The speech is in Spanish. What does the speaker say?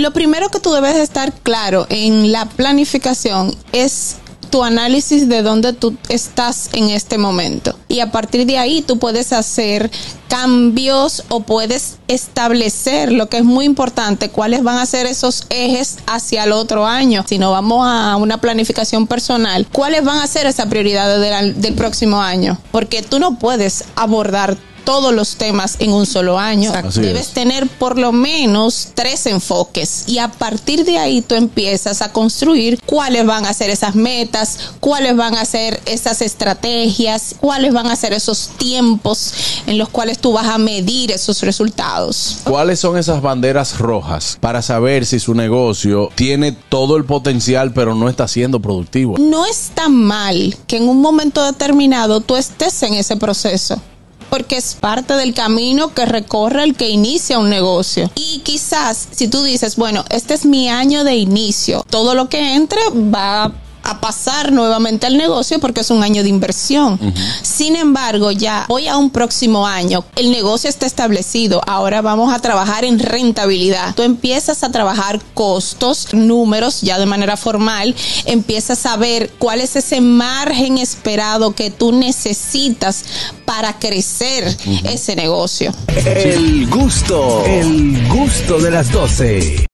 Lo primero que tú debes estar claro en la planificación es tu análisis de dónde tú estás en este momento. Y a partir de ahí tú puedes hacer cambios o puedes establecer lo que es muy importante, cuáles van a ser esos ejes hacia el otro año. Si no vamos a una planificación personal, cuáles van a ser esas prioridades del, próximo año. Porque tú no puedes abordar todos los temas en un solo año. Debes tener por lo menos tres enfoques y a partir de ahí tú empiezas a construir cuáles van a ser esas metas, cuáles van a ser esas estrategias, cuáles van a ser esos tiempos en los cuales tú vas a medir esos resultados. ¿Cuáles son esas banderas rojas para saber si su negocio tiene todo el potencial pero no está siendo productivo? No está mal que en un momento determinado tú estés en ese proceso porque es parte del camino que recorre el que inicia un negocio. Y quizás si tú dices, bueno, este es mi año de inicio, todo lo que entre va a pasar nuevamente al negocio porque es un año de inversión. Sin embargo, ya voy a un próximo año, el negocio está establecido, ahora vamos a trabajar en rentabilidad. Tú empiezas a trabajar costos, números ya de manera formal, empiezas a ver cuál es ese margen esperado que tú necesitas para crecer ese negocio. El gusto, el gusto de las 12.